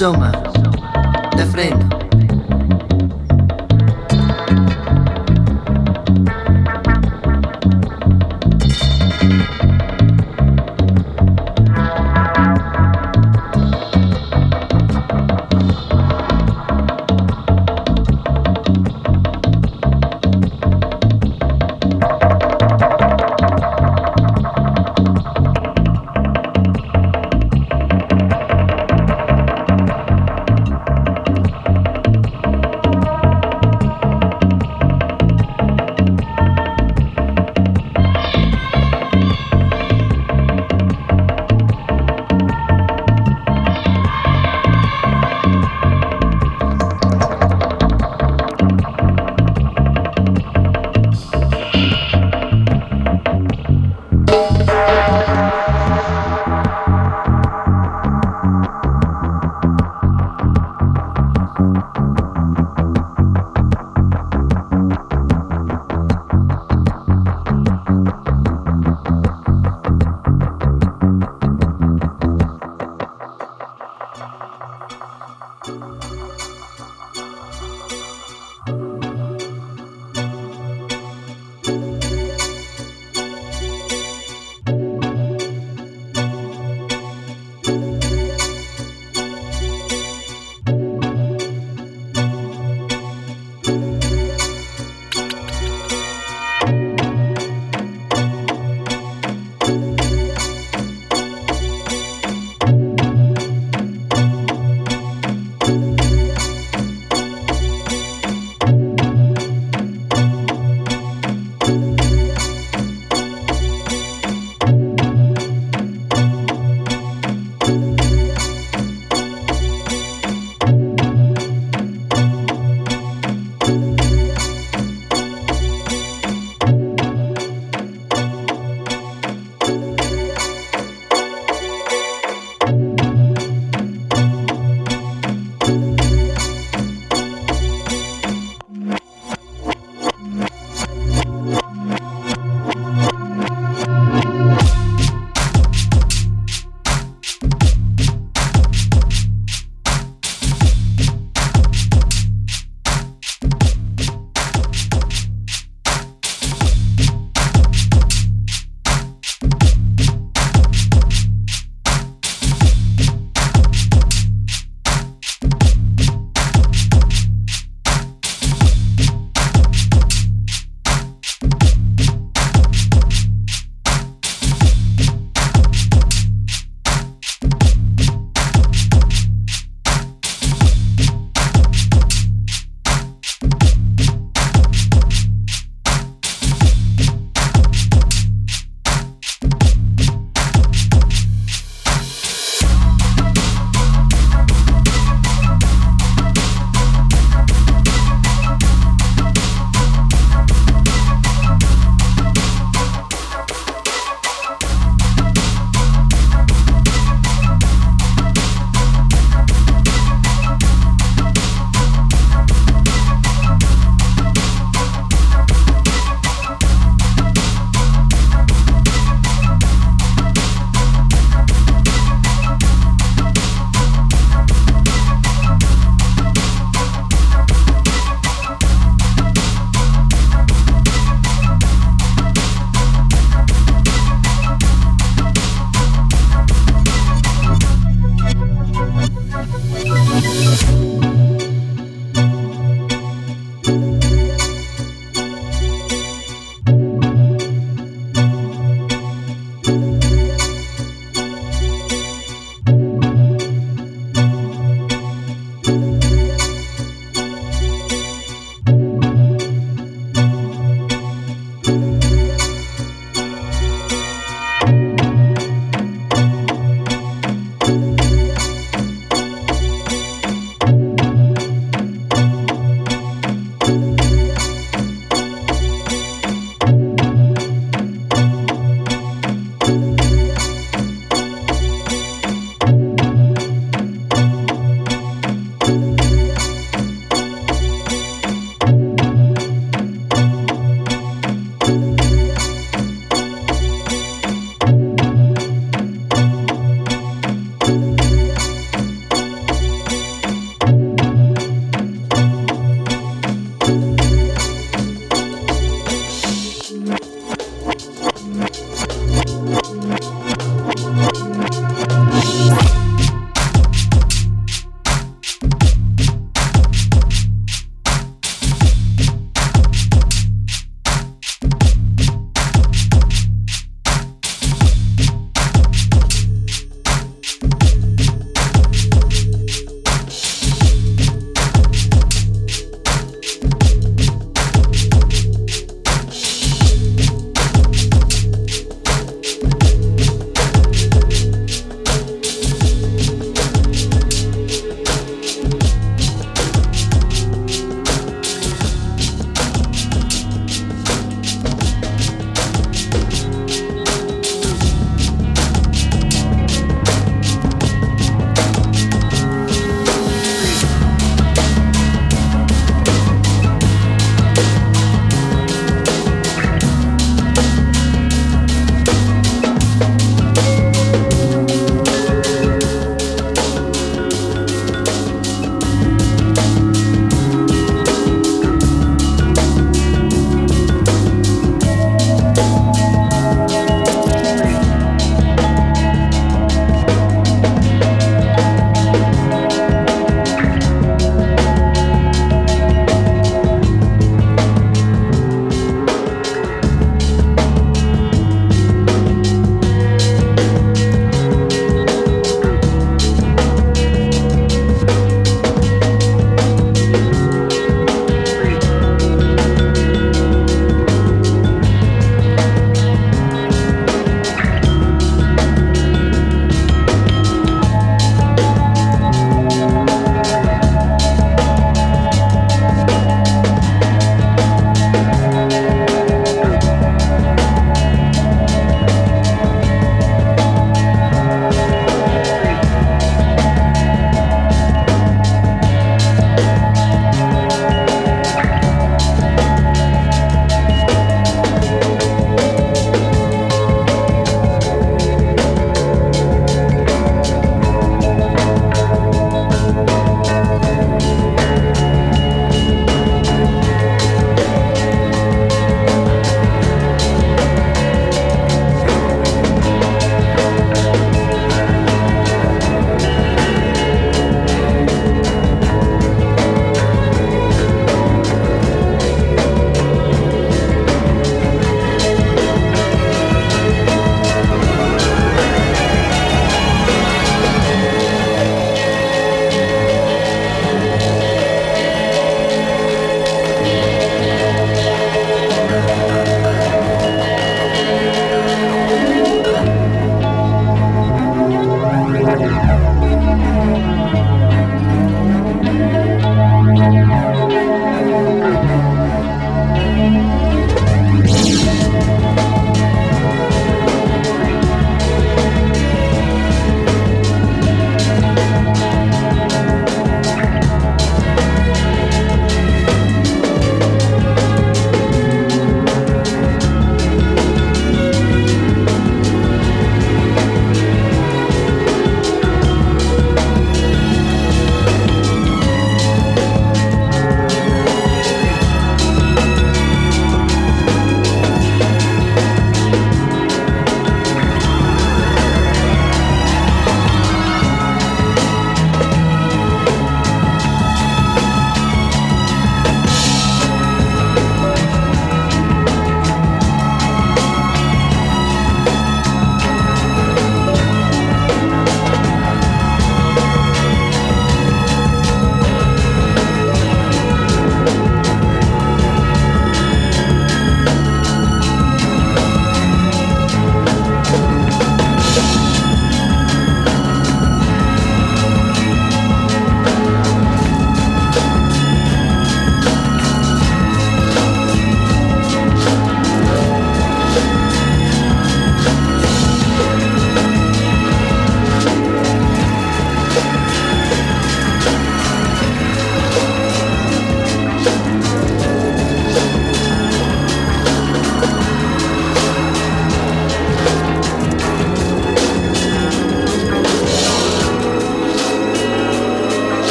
so much.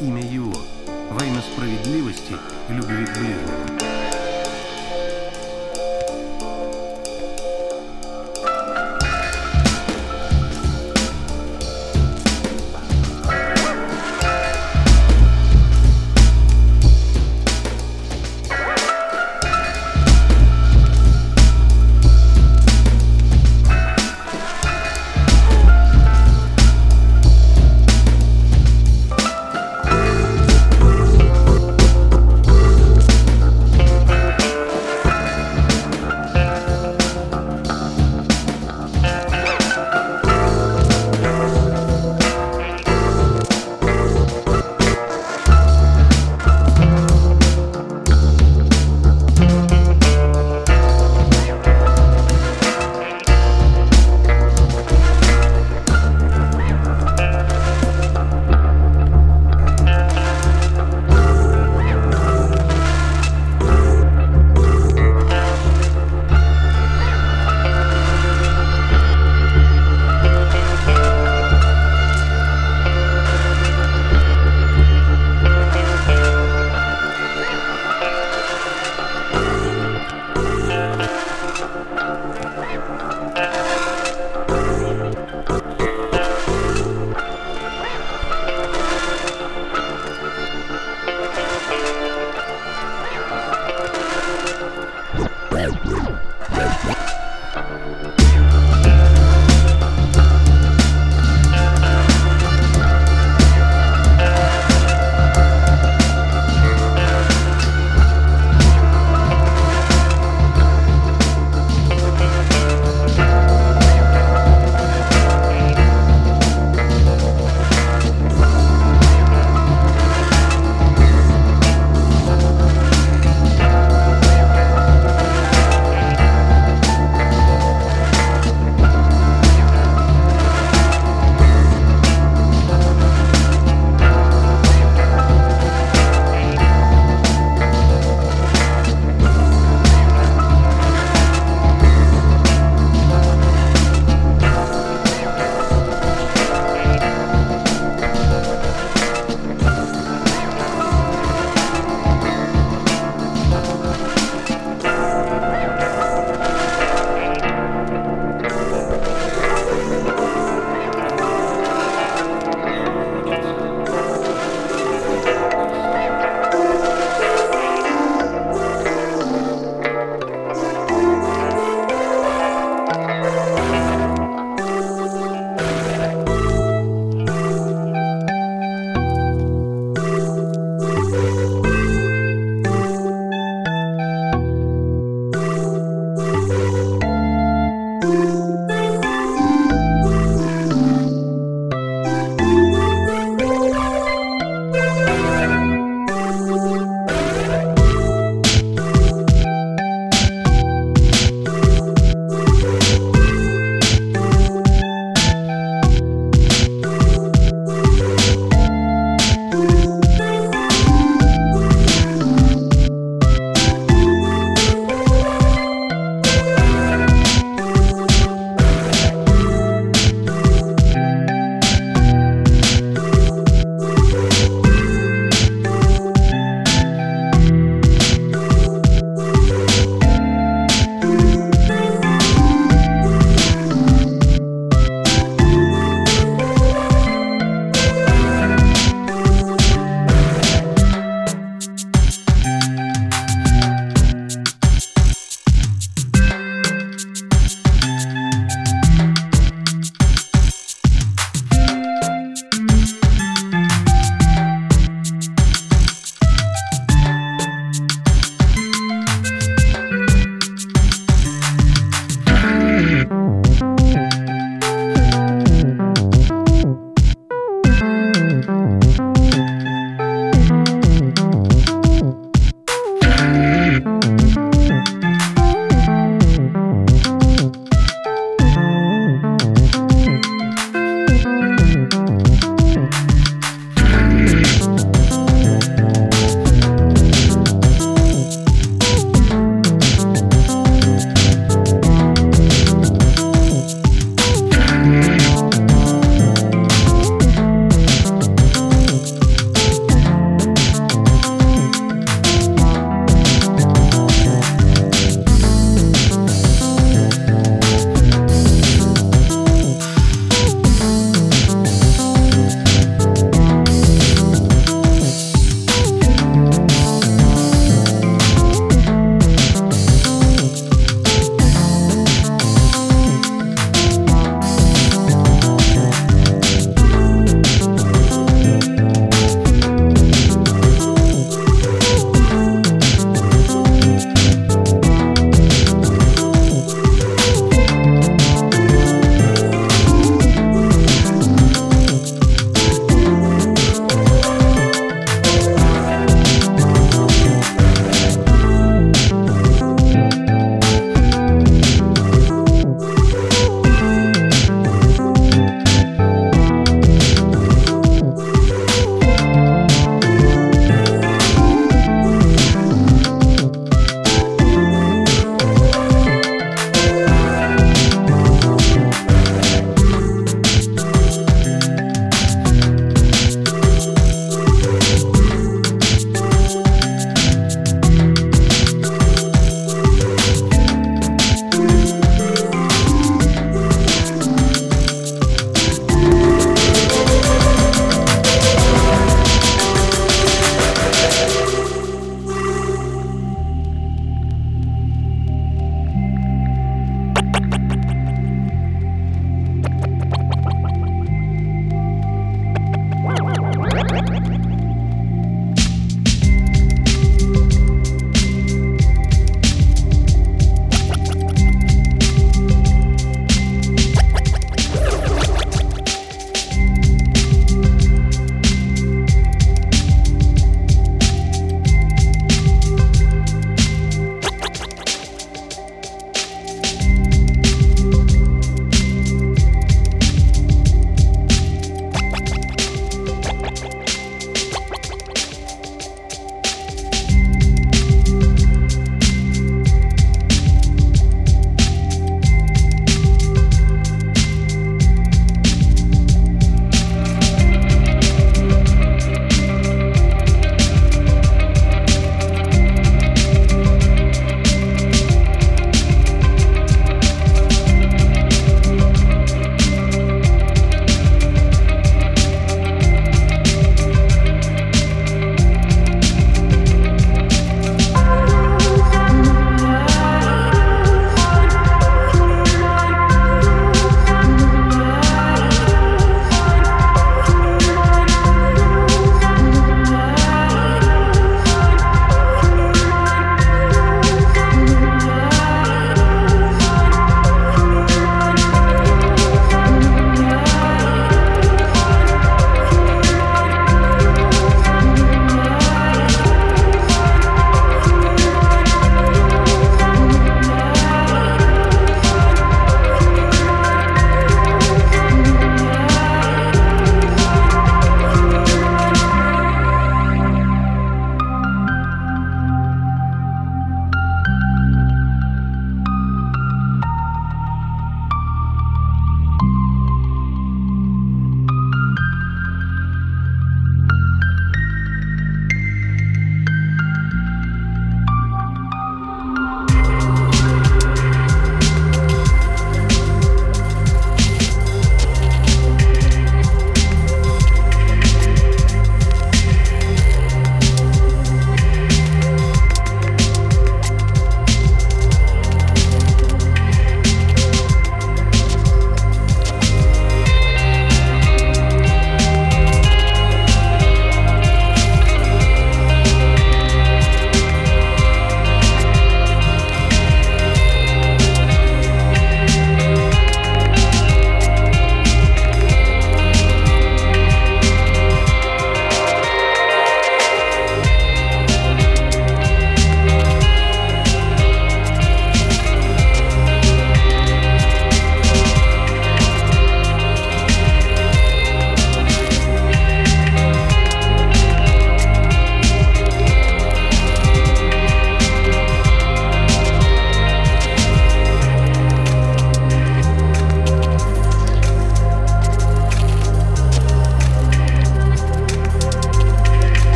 一枚